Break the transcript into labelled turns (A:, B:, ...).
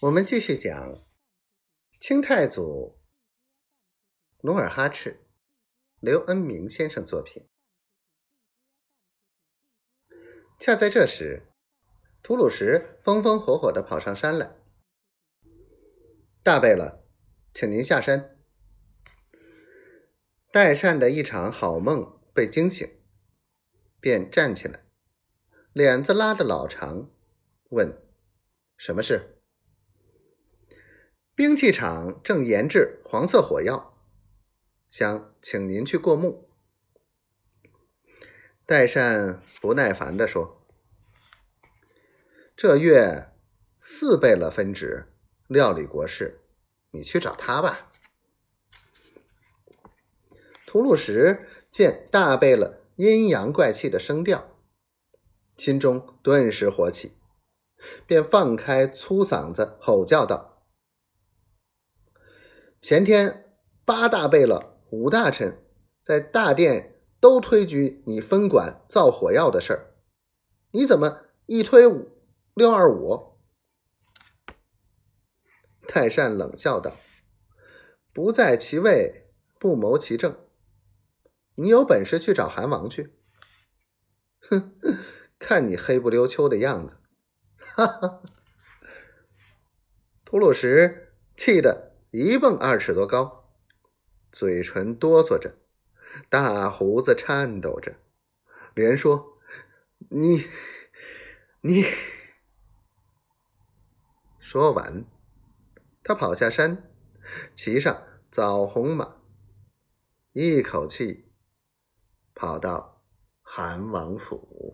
A: 我们继续讲清太祖努尔哈赤，刘恩明先生作品。恰在这时，吐鲁什风风火火的跑上山来。大贝勒，请您下山。代善的一场好梦被惊醒，便站起来，脸子拉得老长，问：“什么事？”兵器厂正研制黄色火药，想请您去过目。代善不耐烦地说：“这月四贝勒分职料理国事，你去找他吧。”吐鲁什见大贝勒阴阳怪气的声调，心中顿时火起，便放开粗嗓子吼叫道。前天八大贝勒、五大臣在大殿都推举你分管造火药的事儿，你怎么一推五六二五？太善冷笑道：“不在其位，不谋其政。你有本事去找韩王去。哼，看你黑不溜秋的样子，哈哈！”吐鲁什气得。一蹦二尺多高，嘴唇哆嗦着，大胡子颤抖着，连说：“你，你。”说完，他跑下山，骑上枣红马，一口气跑到韩王府。